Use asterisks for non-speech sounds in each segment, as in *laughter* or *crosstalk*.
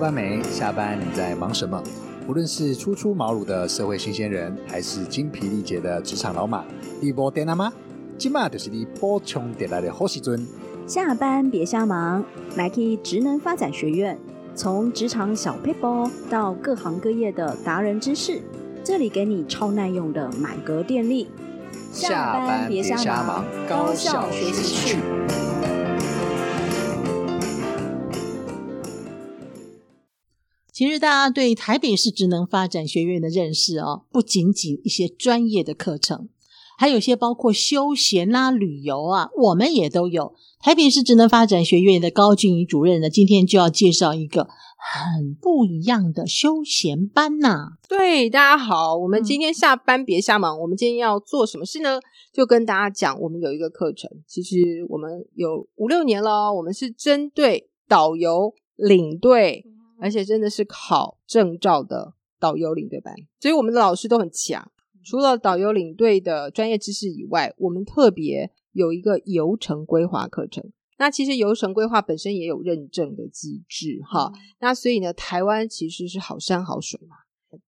班没？下班你在忙什么？无论是初出茅庐的社会新鲜人，还是精疲力竭的职场老马，你波电了吗？今嘛就是你补充点来的好时阵。下班别瞎忙，来去职能发展学院，从职场小 paper 到各行各业的达人知识，这里给你超耐用的满格电力。下班别瞎忙，高效学习去。其实大家对台北市职能发展学院的认识哦，不仅仅一些专业的课程，还有些包括休闲啦、旅游啊，我们也都有。台北市职能发展学院的高俊怡主任呢，今天就要介绍一个很不一样的休闲班呐。对，大家好，我们今天下班别瞎忙，我们今天要做什么事呢？就跟大家讲，我们有一个课程，其实我们有五六年了，我们是针对导游领队。而且真的是考证照的导游领队班，所以我们的老师都很强。除了导游领队的专业知识以外，我们特别有一个游程规划课程。那其实游程规划本身也有认证的机制，哈。那所以呢，台湾其实是好山好水嘛，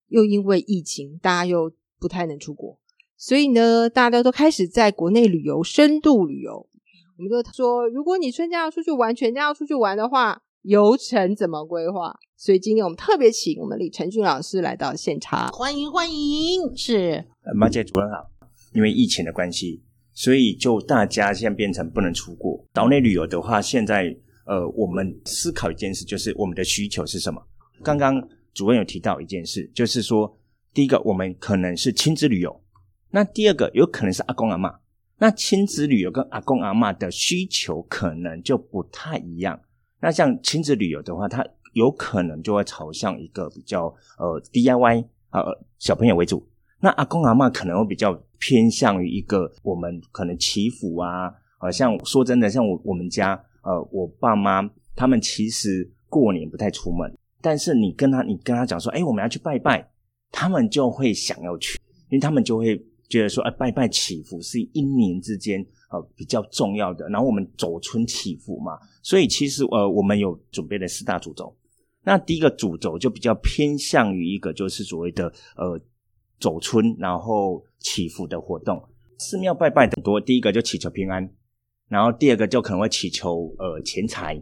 又因为疫情，大家又不太能出国，所以呢，大家都开始在国内旅游，深度旅游。我们就说，如果你春假要出去玩，全家要出去玩的话。游程怎么规划？所以今天我们特别请我们李成俊老师来到现场，欢迎欢迎！是马姐主任好。因为疫情的关系，所以就大家现在变成不能出国。岛内旅游的话，现在呃，我们思考一件事，就是我们的需求是什么？刚刚主任有提到一件事，就是说，第一个我们可能是亲子旅游，那第二个有可能是阿公阿妈。那亲子旅游跟阿公阿妈的需求可能就不太一样。那像亲子旅游的话，它有可能就会朝向一个比较呃 DIY 呃小朋友为主。那阿公阿妈可能会比较偏向于一个我们可能祈福啊，呃，像说真的，像我我们家呃我爸妈他们其实过年不太出门，但是你跟他你跟他讲说，哎，我们要去拜拜，他们就会想要去，因为他们就会觉得说，哎，拜拜祈福是一年之间。呃，比较重要的，然后我们走春祈福嘛，所以其实呃，我们有准备了四大主轴。那第一个主轴就比较偏向于一个就是所谓的呃走春，然后祈福的活动，寺庙拜拜很多。第一个就祈求平安，然后第二个就可能会祈求呃钱财，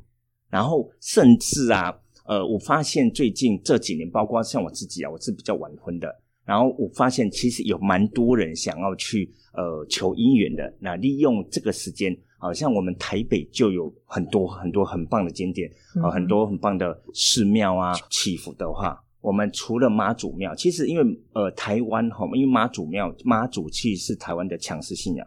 然后甚至啊呃，我发现最近这几年，包括像我自己啊，我是比较晚婚的。然后我发现，其实有蛮多人想要去呃求姻缘的。那利用这个时间，好像我们台北就有很多很多很棒的景点啊，很多很棒的寺庙啊。祈福的话，我们除了妈祖庙，其实因为呃台湾哈，因为妈祖庙妈祖其实是台湾的强势信仰，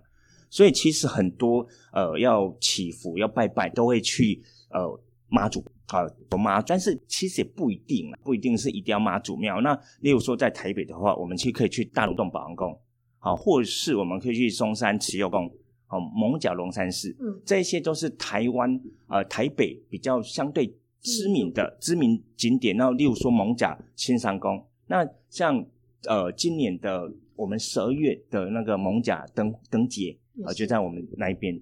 所以其实很多呃要祈福要拜拜都会去呃妈祖。啊，我妈，但是其实也不一定不一定是一定要妈祖庙。那例如说在台北的话，我们其实可以去大龙洞保安宫，好，或者是我们可以去松山慈幼宫，好，蒙角龙山寺，嗯，这些都是台湾呃台北比较相对知名的知名景点。然后例如说蒙甲青山宫，那像呃今年的我们十二月的那个蒙甲灯灯节啊，就在我们那一边。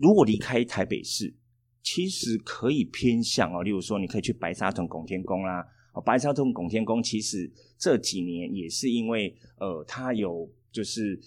如果离开台北市。其实可以偏向哦，例如说，你可以去白沙屯拱天宫啦。哦，白沙屯拱天宫其实这几年也是因为呃，它有就是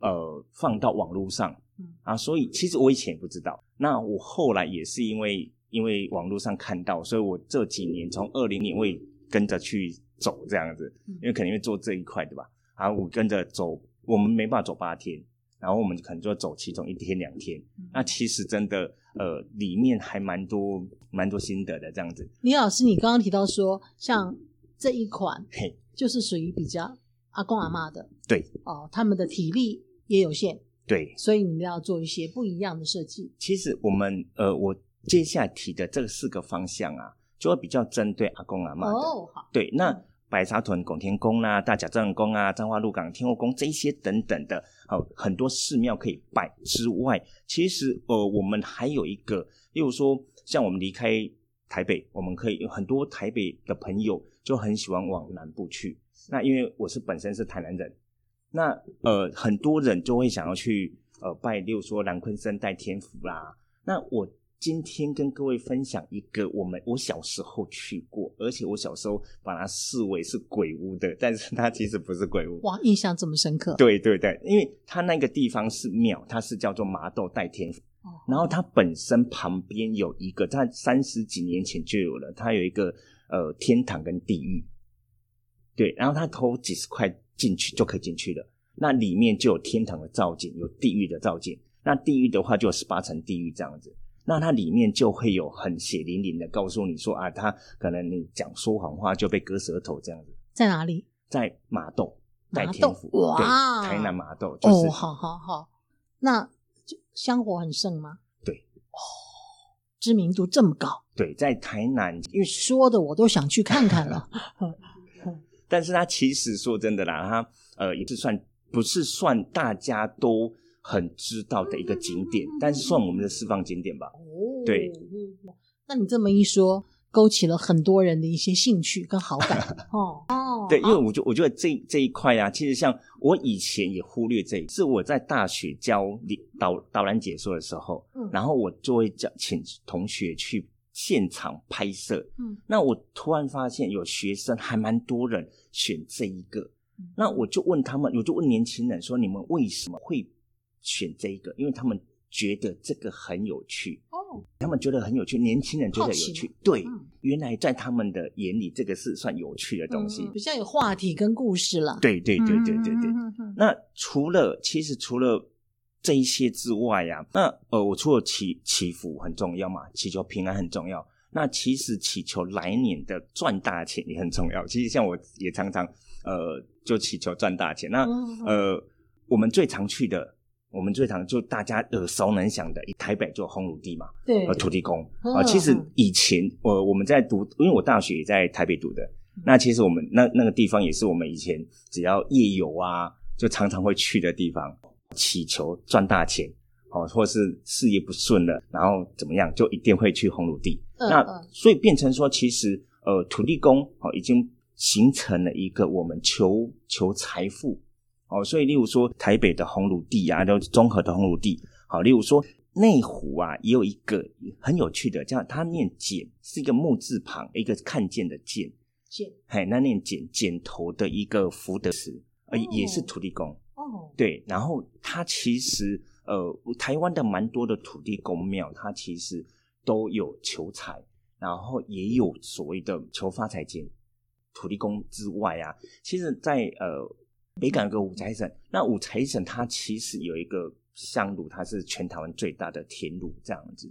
呃放到网络上，啊，所以其实我以前也不知道。那我后来也是因为因为网络上看到，所以我这几年从二零年我也跟着去走这样子，因为肯定会做这一块对吧？啊，我跟着走，我们没办法走八天。然后我们可能就走其中一天两天，那其实真的呃里面还蛮多蛮多心得的这样子。李老师，你刚刚提到说像这一款，嘿，就是属于比较阿公阿妈的，对哦，他们的体力也有限，对，所以你们要做一些不一样的设计。其实我们呃，我接下来提的这四个方向啊，就会比较针对阿公阿妈的。哦，好，对，那。白沙屯拱天宫啦、大甲镇宫啊、彰化鹿港天后宫这些等等的，哦，很多寺庙可以拜之外，其实呃，我们还有一个，例如说，像我们离开台北，我们可以有很多台北的朋友就很喜欢往南部去。那因为我是本身是台南人，那呃，很多人就会想要去呃拜，例如说南昆生代天福啦。那我今天跟各位分享一个我们我小时候去过，而且我小时候把它视为是鬼屋的，但是它其实不是鬼屋。哇，印象这么深刻。对对对，因为它那个地方是庙，它是叫做麻豆代天府。哦然后它本身旁边有一个，在三十几年前就有了，它有一个呃天堂跟地狱，对，然后它投几十块进去就可以进去了。那里面就有天堂的造景，有地狱的造景。那地狱的话就有十八层地狱这样子。那它里面就会有很血淋淋的告诉你说啊，他可能你讲说谎话就被割舌头这样子。在哪里？在麻豆麻豆代天府，哇对，台南麻豆就是、哦，好好好，那就香火很盛吗？对，哦，知名度这么高，对，在台南，因为说的我都想去看看了。*laughs* *laughs* 但是它其实说真的啦，它呃也是算不是算大家都很知道的一个景点，但是算我们的释放景点吧。哦对，那你这么一说，勾起了很多人的一些兴趣跟好感。*laughs* 哦。哦，对，因为我觉我觉得这这一块啊，其实像我以前也忽略这一，是我在大学教导导览解说的时候，嗯。然后我就会叫请同学去现场拍摄，嗯。那我突然发现有学生还蛮多人选这一个，那我就问他们，我就问年轻人说，你们为什么会选这一个？因为他们觉得这个很有趣，哦，他们觉得很有趣，年轻人觉得有趣，对，嗯原来在他们的眼里，这个是算有趣的东西。嗯比较有话题跟故事了。对对对对对对。那除了其实除了这一些之外呀、那呃，我除了祈祈福很重要嘛，祈求平安很重要。那其实祈求来年的赚大钱也很重要。其实像我也常常呃，就祈求赚大钱。那呃，我们最常去的，我们最常就大家耳熟能详的，台北就烘炉地嘛，对。呃，土地公。嗯啊、其实嗯以前我我们在读，因为我大学也在台北读的，嗯。那其实我们那那个地方也是我们以前只要夜游啊，就常常会去的地方，祈求赚大钱哦，或是事业不顺了，然后怎么样，就一定会去红炉地。那所以变成说，其实呃，土地公哦已经形成了一个我们求求财富哦，所以例如说台北的红炉地啊，都综合的红炉地，好，例如说内湖啊，也有一个很有趣的，叫它念简，是一个木字旁，一个看见的见，见嘿，那念剪剪头的一个福德祠，呃，哦也是土地公。哦，对，然后它其实呃，台湾的蛮多的土地公庙，它其实都有求财，然后也有所谓的求发财金。土地公之外啊，其实在，呃北港有个五财神，那五财神它其实有一个香炉，它是全台湾最大的田炉这样子。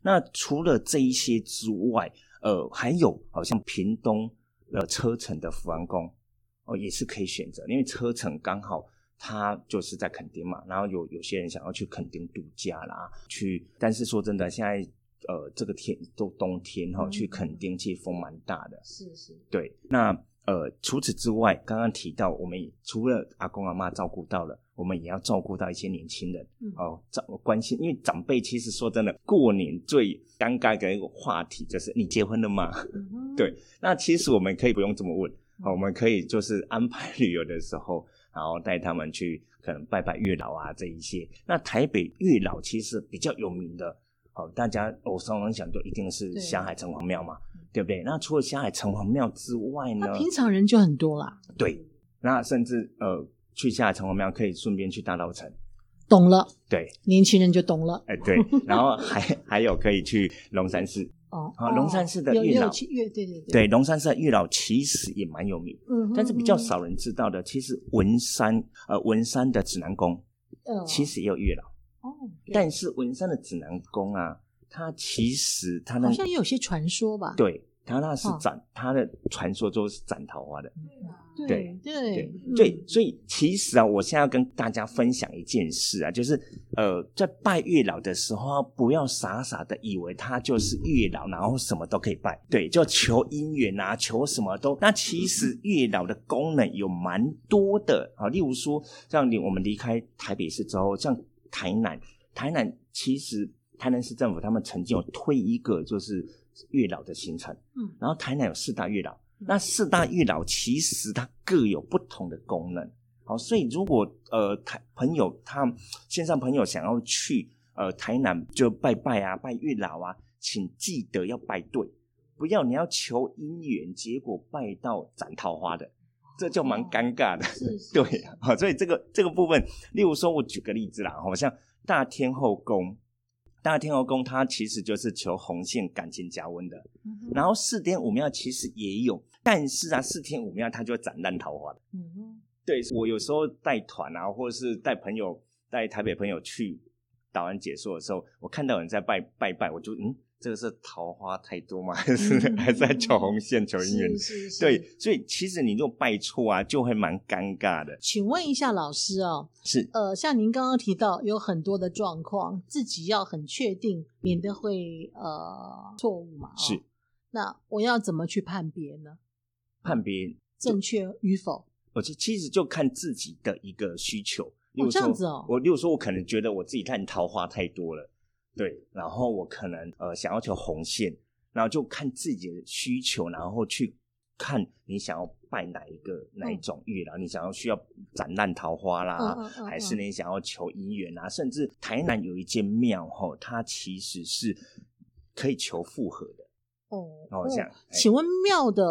那除了这一些之外，呃，还有好像屏东呃车城的福安宫哦，也是可以选择，因为车城刚好它就是在垦丁嘛，然后有有些人想要去垦丁度假啦，去，但是说真的，现在呃这个天都冬天哈、嗯去垦丁其实风蛮大的，是是，对，那呃，除此之外，刚刚提到，我们除了阿公阿妈照顾到了，我们也要照顾到一些年轻人，嗯哦，照关心，因为长辈其实说真的，过年最尴尬的一个话题就是你结婚了吗？嗯对，那其实我们可以不用这么问，哦，我们可以就是安排旅游的时候，然后带他们去可能拜拜月老啊这一些。那台北月老其实比较有名的，哦，大家耳熟能详就一定是对。霞海城隍庙嘛，对不对？那除了霞海城隍庙之外呢那，平常人就很多啦，对，那甚至呃去霞海城隍庙可以顺便去大稻城，懂了，对，年轻人就懂了。哎对，然后还还有可以去龙山寺，哦，啊龙山寺的有月老对对对，对，龙山寺的月老其实也蛮有名。嗯哼，但是比较嗯少人知道的，其实文山呃文山的指南宫嗯其实也有月老，但是文山的指南宫啊，它其实它那好像也有些传说吧？对它那是哦斩，它的传说都是斩桃花的，对对对对嗯对，所以其实啊，我现在要跟大家分享一件事啊，就是呃，在拜月老的时候啊，不要傻傻的以为他就是月老，然后什么都可以拜，对，就求姻缘啊，求什么都。那其实月老的功能有蛮多的啊，例如说，像你我们离开台北市之后，像台南，台南其实台南市政府他们曾经有推一个就是月老的行程，嗯然后台南有四大月老。那四大月老其实它各有不同的功能，好，所以如果呃台朋友他线上朋友想要去呃台南就拜拜啊，拜月老啊，请记得要拜对，不要你要求姻缘，结果拜到斩桃花的，这就蛮尴尬的。是 *laughs* 是对，好，所以这个这个部分，例如说，我举个例子啦，好像大天后宫，大天后宫它其实就是求红线感情加温的，嗯然后四天五庙其实也有，但是啊，四天五庙它就会斩烂桃花的。嗯哼对我有时候带团啊，或者是带朋友带台北朋友去导览解说的时候，我看到有人在拜拜拜，我就嗯，这个是桃花太多吗？*laughs* 还是、嗯还是在求红线求姻缘？对，所以其实你如果拜错啊，就会蛮尴尬的。请问一下老师哦，是呃，像您刚刚提到有很多的状况，自己要很确定，免得会呃错误嘛、哦。是，那我要怎么去判别呢？判别正确与否？我其其实就看自己的一个需求，例如这样，子哦我例如说，我可能觉得我自己看桃花太多了，对，然后我可能呃想要求红线，然后就看自己的需求，然后去看你想要拜哪一个哪一种月老，你想要需要斩烂桃花啦，嗯嗯嗯还是你想要求姻缘啊？甚至台南有一间庙吼，它其实是可以求复合的，哦哦这样哎请问庙的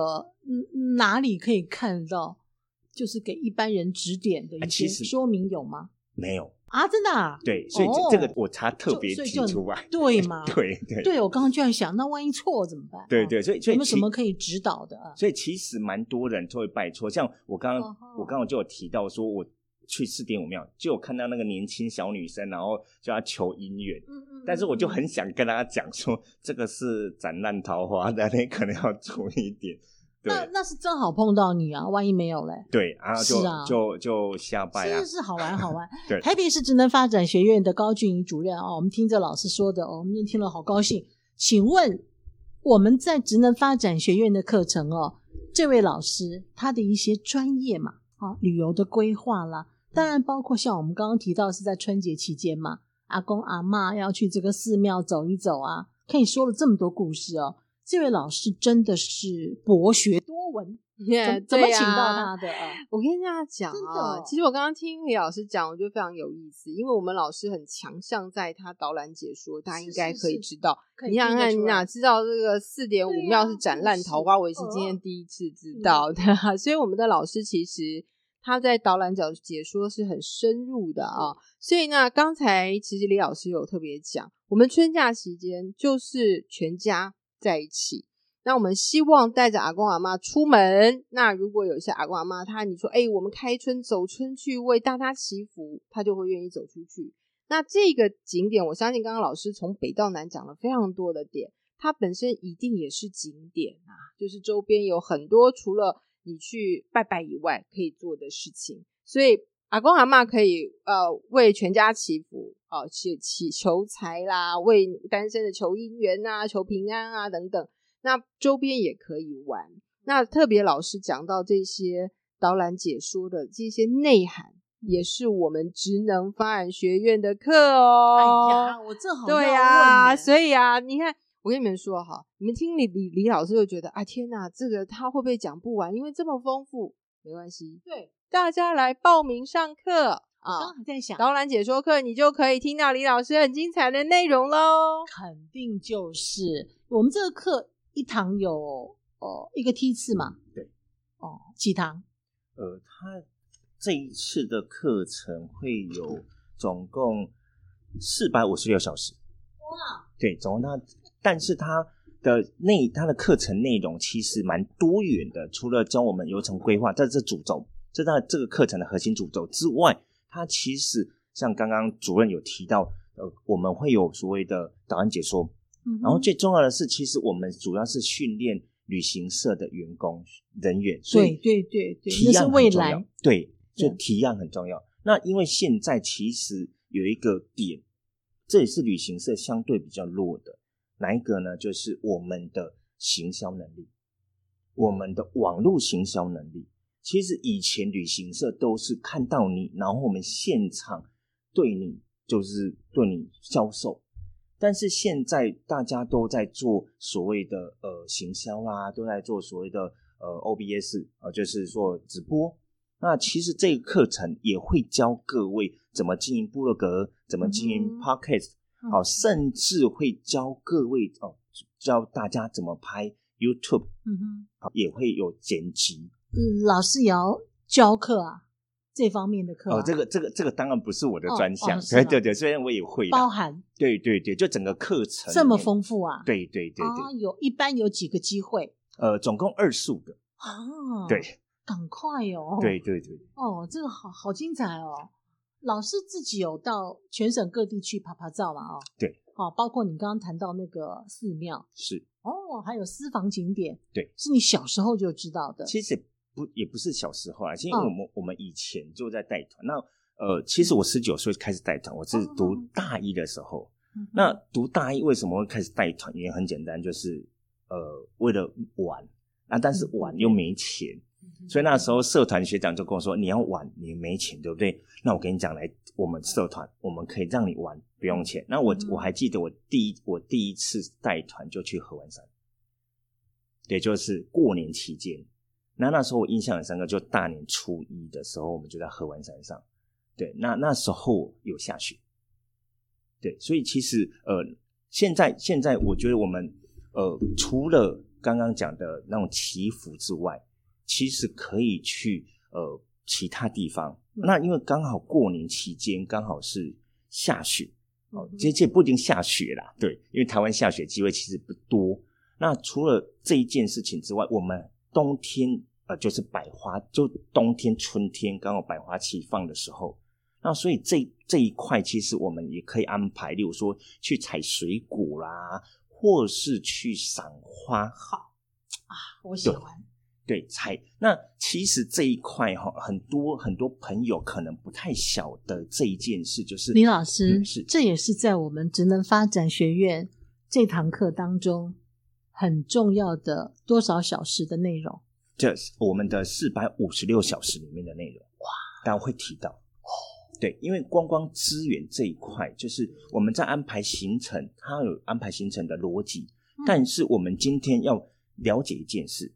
嗯哪里可以看到？就是给一般人指点的一些哎其实说明有吗？没有。啊，真的、啊？对，所以这、哦这个我才特别提出来。对 *laughs* 吗对对对，我刚刚就在想，那万一错怎么办？哦对对，所以所以其有没有什么可以指导的啊？所以其实蛮多人都会拜错，像我刚刚、哦我刚刚就有提到说，我去四点五庙就有看到那个年轻小女生，然后就要求姻缘，嗯嗯但是我就很想跟大家讲说，这个是斩烂桃花的，你可能要注意一点。对那那是正好碰到你啊，万一没有嘞？对，然后就是啊就就下拜啊是，是好玩好玩。对台北市职能发展学院的高俊怡主任哦，我们听着老师说的哦，我们听了好高兴。请问我们在职能发展学院的课程哦，这位老师他的一些专业嘛，啊，旅游的规划啦，当然包括像我们刚刚提到是在春节期间嘛，阿公阿嬷要去这个寺庙走一走啊，可以说了这么多故事哦。这位老师真的是博学多闻，怎 *laughs* 怎么请到啊他的啊？我跟大家讲啊，哦其实我刚刚听李老师讲，我觉得非常有意思，因为我们老师很强项在他导览解说，大家应该可以知道。你想想看，你哪知道这个四点五庙是斩烂桃花？我也是今天第一次知嗯道的，所以我们的老师其实他在导览角解说是很深入的啊。所以呢，刚才其实李老师有特别讲，我们春假期间就是全家在一起。那我们希望带着阿公阿妈出门。那如果有一些阿公阿妈，他你说，哎、我们开春走春去为大家祈福，他就会愿意走出去。那这个景点，我相信刚刚老师从北到南讲了非常多的点，它本身一定也是景点啊，就是周边有很多除了你去拜拜以外可以做的事情。所以阿公阿妈可以呃为全家祈福啊，祈祈求财啦，为单身的求姻缘啊，求平安啊等等。那周边也可以玩。那特别老师讲到这些导览解说的这些内涵，也是我们职能发展学院的课哦。哎呀，我正好对呀、呀、啊，所以啊，你看，我跟你们说哈，你们听李李李老师就觉得啊，天哪，这个他会不会讲不完？因为这么丰富，没关系，对，大家来报名上课。刚啊刚。还在想，导览解说课，你就可以听到李老师很精彩的内容喽。肯定就是。我们这个课一堂有哦一个梯次嘛，对，哦几堂，呃，他这一次的课程会有总共四百五十六小时。哇，对，总共它，但是它的内它的课程内容其实蛮多元的，除了教我们流程规划，在这是主轴，这在这个课程的核心主轴之外，它其实像刚刚主任有提到，呃，我们会有所谓的导案解说，嗯然后最重要的是，其实我们主要是训练旅行社的员工人员，所对以对对对，提案很重要，对，所以提案很重要。那因为现在其实有一个点，这也是旅行社相对比较弱的，哪一个呢？就是我们的行销能力，我们的网络行销能力。其实以前旅行社都是看到你，然后我们现场对你就是对你销售，但是现在大家都在做所谓的呃行销啦，都在做所谓的呃 OBS，呃就是做直播。那其实这个课程也会教各位怎么经营部落格，怎么经营嗯 Podcast，、嗯。哦，甚至会教各位哦，教大家怎么拍 YouTube，嗯哼，好也会有剪辑。嗯老师也要教课啊，这方面的课、啊、哦，这个这个这个当然不是我的哦专项，哦 *laughs* 是吗对对对，虽然我也会包含对对对，就整个课程这么丰富啊？对对对对，啊，有一般有几个机会呃，总共二十五个，啊？对，赶快哦！对对对，*laughs* 哦，这个好好精彩哦！老师自己有到全省各地去拍拍照嘛？哦，对，哦，包括你刚刚谈到那个寺庙是。哦，还有私房景点，对，是你小时候就知道的。其实不也不是小时候啊，是因为嗯我们、我们以前就在带团。那呃，其实我十九岁开始带团，我是读大一的时候。嗯那读大一为什么会开始带团？原因很简单，就是呃为了玩啊，但是玩又没钱，所以那时候社团学长就跟我说：“你要玩，你没钱，对不对？那我跟你讲，来我们社团，我们可以让你玩，不用钱。”那我嗯我还记得我第一我第一次带团就去合欢山，对，就是过年期间。那那时候我印象很深刻，就大年初一的时候，我们就在合欢山上。对，那那时候有下雪。对，所以其实呃，现在现在我觉得我们呃，除了刚刚讲的那种祈福之外，其实可以去呃其他地方。嗯那因为刚好过年期间刚好是下雪，哦这这不一定下雪啦，对，因为台湾下雪机会其实不多。那除了这一件事情之外，我们冬天呃就是百花，就冬天春天刚好百花齐放的时候，那所以这这一块其实我们也可以安排，例如说去采水果啦，或是去赏花。好啊，我喜欢。对，采那其实这一块哈，很多很多朋友可能不太晓得这一件事，就是李老师，嗯是这也是在我们职能发展学院这堂课当中很重要的多少小时的内容。这是我们的四百五十六小时里面的内容，哇，大家会提到。哦对，因为观光资源这一块，就是我们在安排行程，它有安排行程的逻辑。嗯但是我们今天要了解一件事，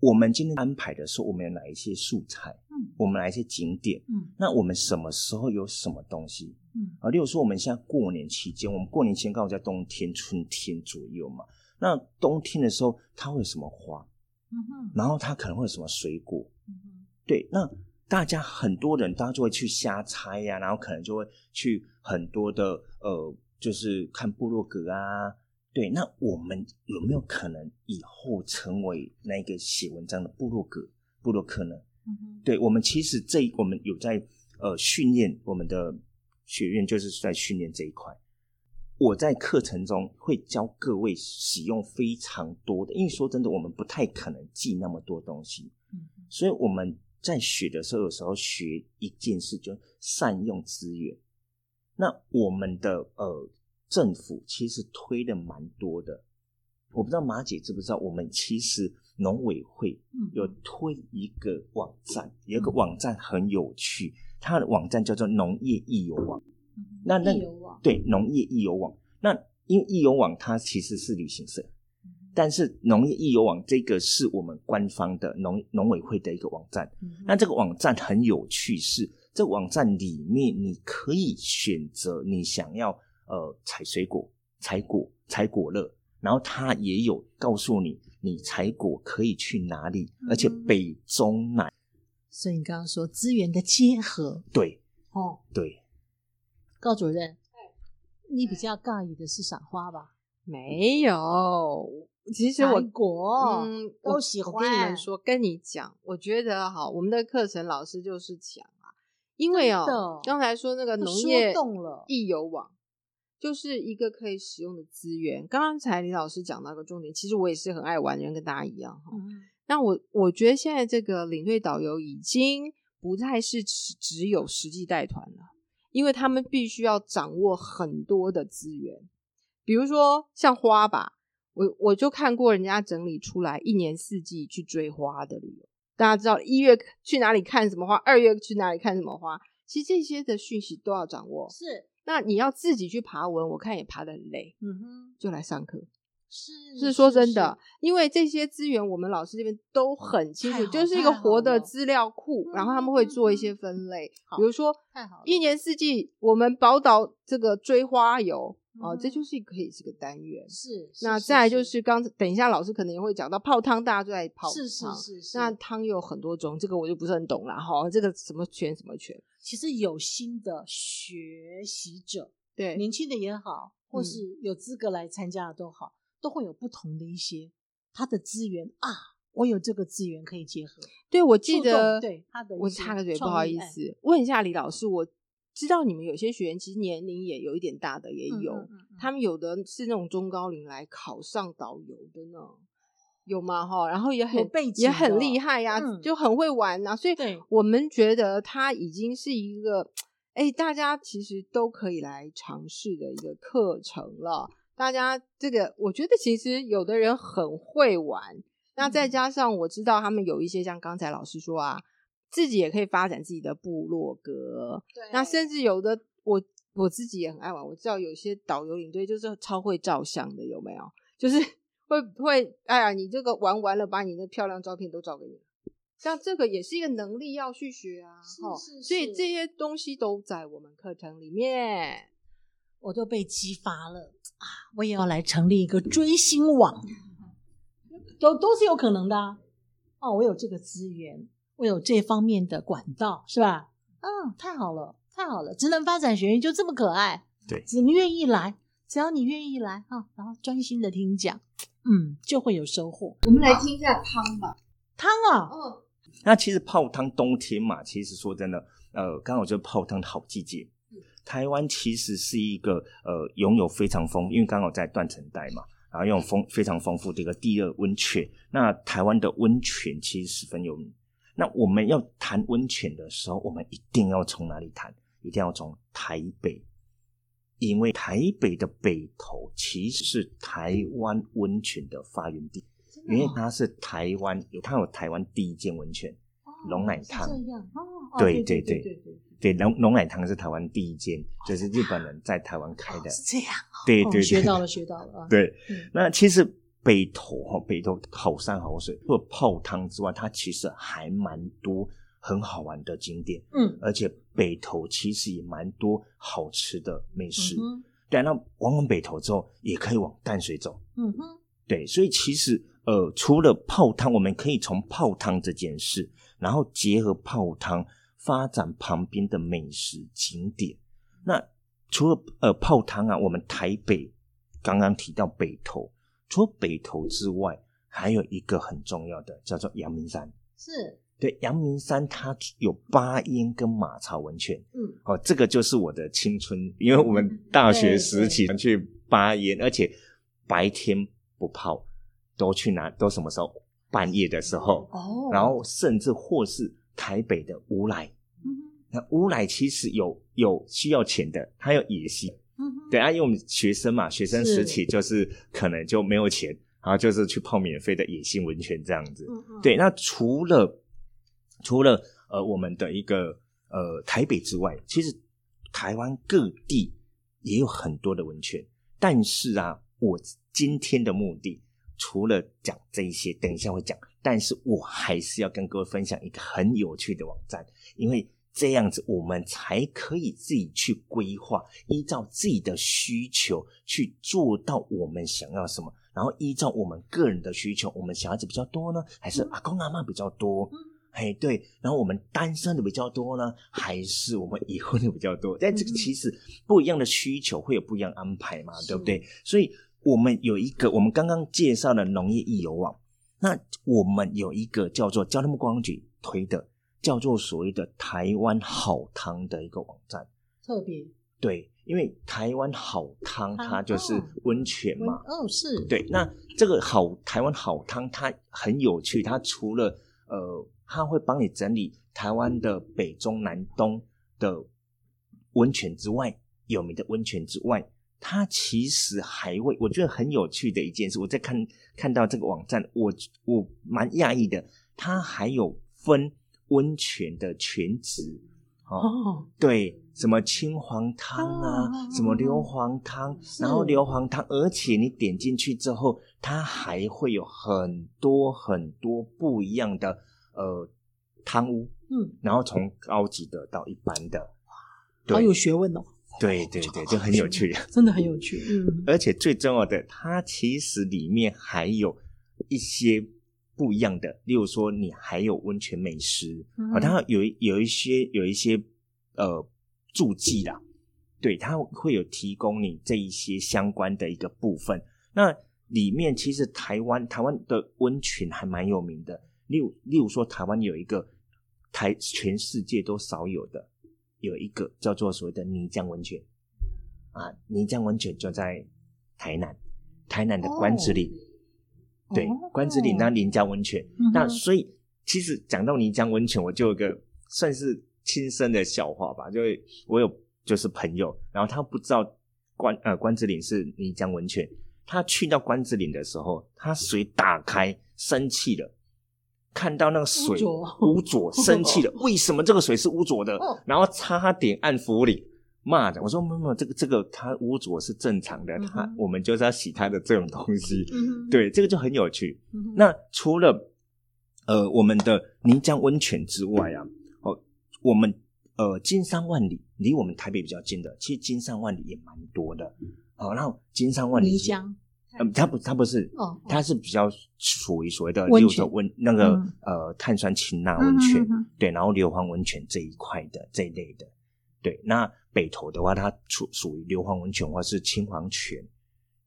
我们今天安排的时候，我们有哪一些素材，嗯我们哪一些景点，嗯那我们什么时候有什么东西嗯啊？例如说，我们现在过年期间，我们过年期间刚好在冬天、春天左右嘛。那冬天的时候，它会有什么花？嗯哼然后它可能会有什么水果？嗯哼对，那大家很多人，大家就会去瞎猜呀、然后可能就会去很多的呃，就是看部落格啊。对，那我们有没有可能以后成为那个写文章的部落格、部落客呢？嗯哼对，我们其实这我们有在呃训练我们的学院，就是在训练这一块。我在课程中会教各位使用非常多的，因为说真的，我们不太可能记那么多东西，嗯所以我们在学的时候，有时候学一件事就善用资源。那我们的呃政府其实推的蛮多的，我不知道马姐知不知道，我们其实农委会嗯有推一个网站，有一个网站很有趣，它的网站叫做农业易游网。嗯那那对农业易游网，那因为易游网它其实是旅行社，嗯。但是农业易游网这个是我们官方的农农委会的一个网站。嗯那这个网站很有趣是，这个网站里面你可以选择你想要呃采水果、采果、采果乐，然后它也有告诉你你采果可以去哪里，而且嗯北中南。所以你刚刚说资源的结合。对。哦，对高主任，你比较介意的是赏花吧？没有，其实我嗯都我喜欢。我跟你们说，跟你讲，我觉得哈，我们的课程老师就是强啊，因为哦，刚才说那个农业动了易游网。就是一个可以使用的资源。刚刚才李老师讲到一个重点，其实我也是很爱玩的人，跟大家一样哈。嗯那我我觉得现在这个领队导游已经不再是只只有实际带团了，因为他们必须要掌握很多的资源，比如说像花吧，我我就看过人家整理出来一年四季去追花的大家知道一月去哪里看什么花，二月去哪里看什么花，其实这些的讯息都要掌握。是，那你要自己去爬文，我看也爬得很累，嗯哼，就来上课。是是说真的，，因为这些资源我们老师这边都很清楚，就是一个活的资料库，嗯然后他们会做一嗯些分类，好比如说太好了一年四季我们宝岛这个追花游，哦，嗯这就是可以是个单元。是。那再来就是刚等一下老师可能也会讲到泡汤，大家都在泡汤。是是是是。那汤有很多种，这个我就不是很懂了哈。这个什么全什么全，其实有心的学习者，对，年轻的也好，或嗯是有资格来参加的都好，都会有不同的一些他的资源啊。我有这个资源可以结合。对我记得，对他的一我插个嘴，不好意思，问一下李老师，我知道你们有些学员其实年龄也有一点大的，也有，嗯嗯嗯嗯他们有的是那种中高龄来考上导游的呢，有吗？哈，然后也很背景也很厉害呀、嗯就很会玩呐、所以对我们觉得他已经是一个，哎，大家其实都可以来尝试的一个课程了。大家这个，我觉得其实有的人很会玩，那再嗯加上我知道他们有一些像刚才老师说啊，自己也可以发展自己的部落格，对那甚至有的我我自己也很爱玩，我知道有些导游领队就是超会照相的，有没有？就是 *laughs* 会会哎呀，你这个玩完了，把你的漂亮照片都照给你。像这个也是一个能力要去学啊，齁是是所以是这些东西都在我们课程里面。我都被激发了啊！我也要来成立一个追星网，都都是有可能的啊。哦，我有这个资源，我有这方面的管道，是吧？嗯，太好了，太好了！职能发展学院就这么可爱，对只你愿意来，只要你愿意来啊，然后专心的听讲，嗯，就会有收获。我们来听一下汤吧。汤啊，嗯，那其实泡汤冬天嘛，其实说真的，呃，刚好就是泡汤的好季节。台湾其实是一个呃拥有非常丰，因为刚好在断层带嘛，然后拥有丰非常丰富的一个第二温泉。那台湾的温泉其实十分有名。那我们要谈温泉的时候，我们一定要从哪里谈？一定要从台北，因为台北的北投其实是台湾温泉的发源地。因为它是台湾有，它有台湾第一间温泉，龙奶汤是这样哦，哦对对对对龙龙奶汤是台湾第一间，就是日本人在台湾开的哦，是这样哦，对对学到了学到了啊，对嗯，那其实北投哈，北投好山好水，除了泡汤之外，它其实还蛮多很好玩的景点，嗯而且北投其实也蛮多好吃的美食。嗯哼对，那往往北投之后，也可以往淡水走。嗯哼，对，所以其实呃，除了泡汤，我们可以从泡汤这件事，然后结合泡汤发展旁边的美食景点。那除了呃泡汤啊，我们台北刚刚提到北投，除了北投之外，还有一个很重要的叫做阳明山。是对，阳明山它有八烟跟马槽温泉。嗯哦，这个就是我的青春，因为我们大学时期去八烟，而且白天不泡，都去哪？都什么时候？半夜的时候，哦，然后甚至或是台北的乌来。嗯那乌来其实有有需要钱的，他有野心。嗯，对啊，因为我们学生嘛，学生时是期就是可能就没有钱，然后就是去泡免费的野性温泉这样子。对，那除了除了呃我们的一个呃台北之外，其实台湾各地也有很多的温泉。但是啊，我今天的目的除了讲这一些，等一下会讲，但是我还是要跟各位分享一个很有趣的网站，因为这样子我们才可以自己去规划，依照自己的需求去做到我们想要什么。然后依照我们个人的需求，我们小孩子比较多呢，还是阿公阿妈比较多？哎，对，然后我们单身的比较多呢，还是我们已婚的比较多？但这个其实不一样的需求会有不一样安排嘛，对不对？所以我们有一个我们刚刚介绍的农业易游网，那我们有一个叫做交通部观光局推的，叫做所谓的台湾好汤的一个网站。特别对，因为台湾好汤汤它就是哦温泉嘛，哦是，对，那这个好台湾好汤，它很有趣。它除了呃，它会帮你整理台湾的北中南东的温泉之外，有名的温泉之外，它其实还会，我觉得很有趣的一件事。我在看看到这个网站，我我蛮讶异的，它还有分温泉的全职哦哦对，什么青黄汤啊，哦什么硫磺汤，然后硫磺汤，而且你点进去之后，它还会有很多很多不一样的呃汤屋，嗯，然后从高级的到一般的，好对有学问哦，对对对，就很有趣。真的很有趣。嗯，而且最重要的，它其实里面还有一些不一样的，例如说，你还有温泉美食啊，它有有一些有一些呃注记啦，对，它会有提供你这一些相关的一个部分。那里面其实台湾台湾的温泉还蛮有名的，例如例如说，台湾有一个台全世界都少有的。有一个叫做所谓的泥浆温泉啊，泥浆温泉就在台南，台南的关子岭，对，关子岭那泥浆温泉。那所以其实讲到泥浆温泉，我就有个算是亲身的笑话吧，就我有就是朋友，然后他不知道关呃关子岭是泥浆温泉，他去到关子岭的时候，他水打开生气了。看到那个水污浊，生气了。*laughs* 为什么这个水是污浊的？然后差点按佛里骂的。我说：“没有，这个这个，它污浊是正常的。它我们就是要洗它的这种东西。对，这个就很有趣。那除了呃我们的泥浆温泉之外啊，哦，我们呃金山万里离我们台北比较近的，其实金山万里也蛮多的。好，然后金山万里泥浆。嗯，它不，它不是，它是比较属于所谓的六种温那个呃碳酸氢钠温泉，对，然后硫磺温泉这一块的这一类的，对。那北投的话，它属属于硫磺温泉或是青黄泉，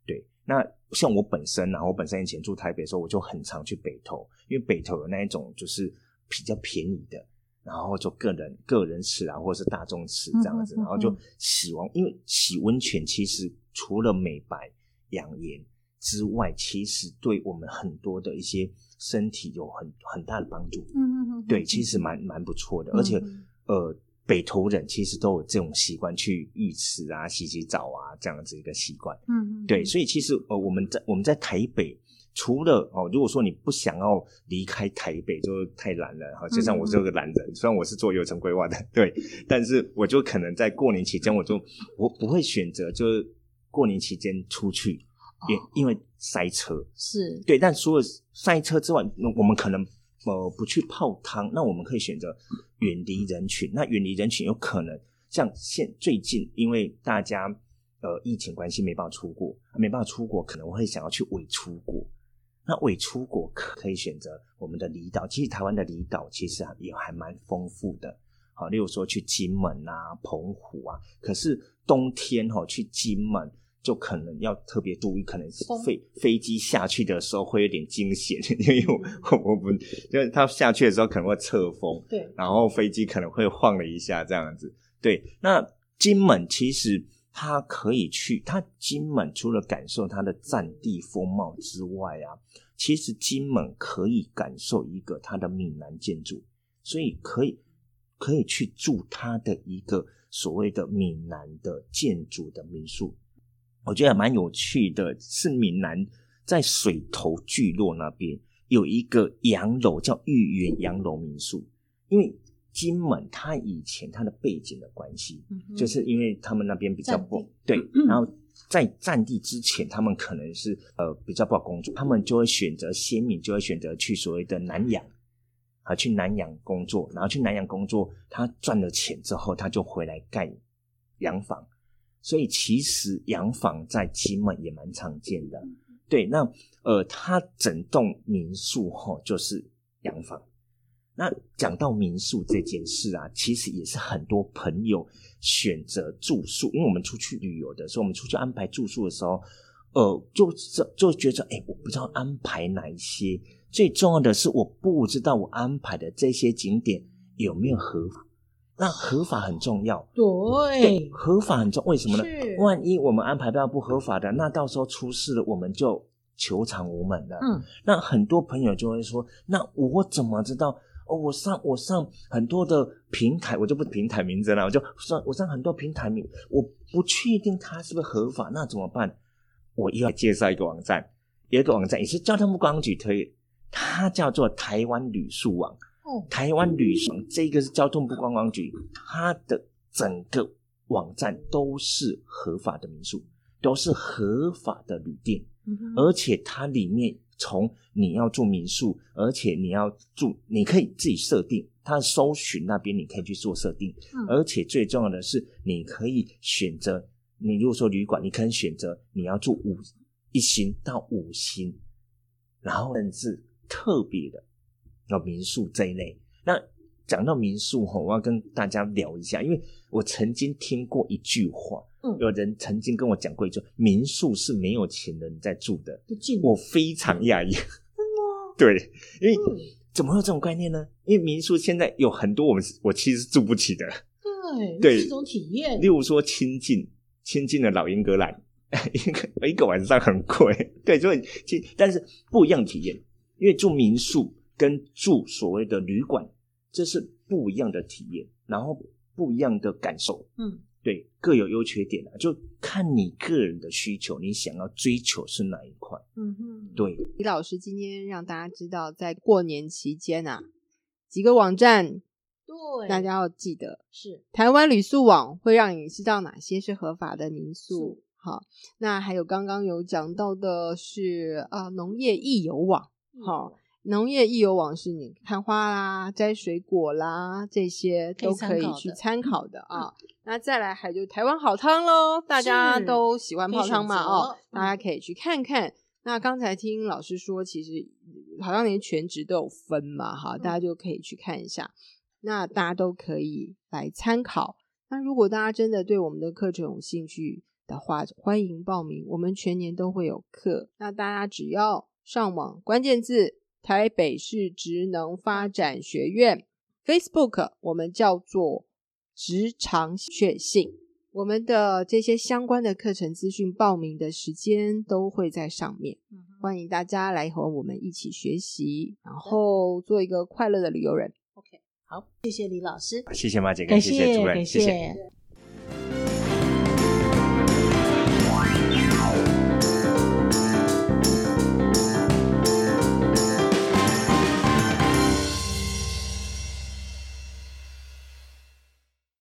对。那像我本身啊，我本身以前住台北的时候，我就很常去北投，因为北投有那一种就是比较便宜的，然后就个人个人吃啊，或者是大众吃这样子，然后就洗完，因为洗温泉其实除了美白养颜。之外，其实对我们很多的一些身体有很很大的帮助。嗯嗯嗯，对，其实蛮蛮不错的。而且，呃，北投人其实都有这种习惯，去浴池啊、洗洗澡啊这样子一个习惯。嗯嗯，对，所以其实呃，我们在我们在台北，除了哦，如果说你不想要离开台北，就太懒了哈。就像我这个懒人，虽然我是做游程规划的，对，但是我就可能在过年期间，我就我不会选择就是过年期间出去。因因为塞车是对，但除了塞车之外，那我们可能呃不去泡汤，那我们可以选择远离人群。那远离人群，有可能像现最近，因为大家呃疫情关系没办法出国，没办法出国，可能会想要去伪出国。那伪出国可可以选择我们的离岛，其实台湾的离岛其实也还蛮丰富的。好，例如说去金门啊、澎湖啊，可是冬天哈去金门。就可能要特别注意，可能是飞飞机下去的时候会有点惊险，*laughs* 因为我 *laughs* 我不就是它下去的时候可能会侧风，对，然后飞机可能会晃了一下这样子。对，那金门其实它可以去，它金门除了感受它的战地风貌之外啊，其实金门可以感受一个它的闽南建筑，所以可以可以去住它的一个所谓的闽南的建筑的民宿。我觉得蛮有趣的，是闽南在水头聚落那边有一个洋楼，叫玉园洋楼民宿。因为金门它以前它的背景的关系，就是因为他们那边比较不对，然后在战地之前，他们可能是呃比较不好工作，他们就会选择先民就会选择去所谓的南洋啊，去南洋工作，然后去南洋工作，他赚了钱之后，他就回来盖洋房。所以其实洋房在金门也蛮常见的，对。那呃，它整栋民宿哈就是洋房。那讲到民宿这件事啊，其实也是很多朋友选择住宿，因为我们出去旅游的时候，我们出去安排住宿的时候，呃，就就觉得哎，我不知道安排哪一些。最重要的是，我不知道我安排的这些景点有没有合法。那合法很重要，对，合法很重，为什么呢？万一我们安排到不合法的，那到时候出事了，我们就求偿无门了。嗯，那很多朋友就会说，那我怎么知道？哦，我上我上很多的平台，我就不平台名字了，我就上我上很多平台名，我不确定它是不是合法，那怎么办？我又要介绍一个网站，有一个网站也是交通部观光局推，它叫做台湾旅宿网。台湾旅行这个是交通部观光局，它的整个网站都是合法的民宿，都是合法的旅店，而且它里面从你要住民宿，而且你要住，你可以自己设定，它的搜寻那边你可以去做设定，嗯。而且最重要的是，你可以选择，你如果说旅馆，你可以选择你要住五一星到五星，然后甚至特别的，要民宿这一类。那讲到民宿哈，我要跟大家聊一下，因为我曾经听过一句话，嗯有人曾经跟我讲过一句，民宿是没有钱人在住的，我非常讶异。*laughs* 对，因为怎么会有这种概念呢？因为民宿现在有很多我们我其实是住不起的，对，对是一种体验例。如说亲近亲近的老英格兰，*laughs* 一个一个晚上很贵，对，所以其但是不一样体验，因为住民宿跟住所谓的旅馆，这是不一样的体验，然后不一样的感受，嗯，对，各有优缺点啊，就看你个人的需求，你想要追求是哪一块，嗯哼，对，李老师今天让大家知道，在过年期间啊，几个网站对，大家要记得，是。台湾旅宿网会让你知道哪些是合法的民宿。宿。好，那还有刚刚有讲到的是啊，农业易游网。好，农业一游网是你看花啦、摘水果啦这些都可以去参考的啊。那再来还就台湾好汤喽，大家都喜欢泡汤嘛哦，嗯大家可以去看看。那刚才听老师说，其实好像连全职都有分嘛，哈，大家就可以去看一下。那大家都可以来参考。那如果大家真的对我们的课程有兴趣的话，欢迎报名，我们全年都会有课。那大家只要上网关键字“台北市职能发展学院 ”，Facebook 我们叫做“职场确信”。我们的这些相关的课程资讯报名的时间都会在上面，嗯欢迎大家来和我们一起学习，然后做一个快乐的旅游人。OK，好，谢谢李老师，谢谢马姐，感谢谢主任，谢。谢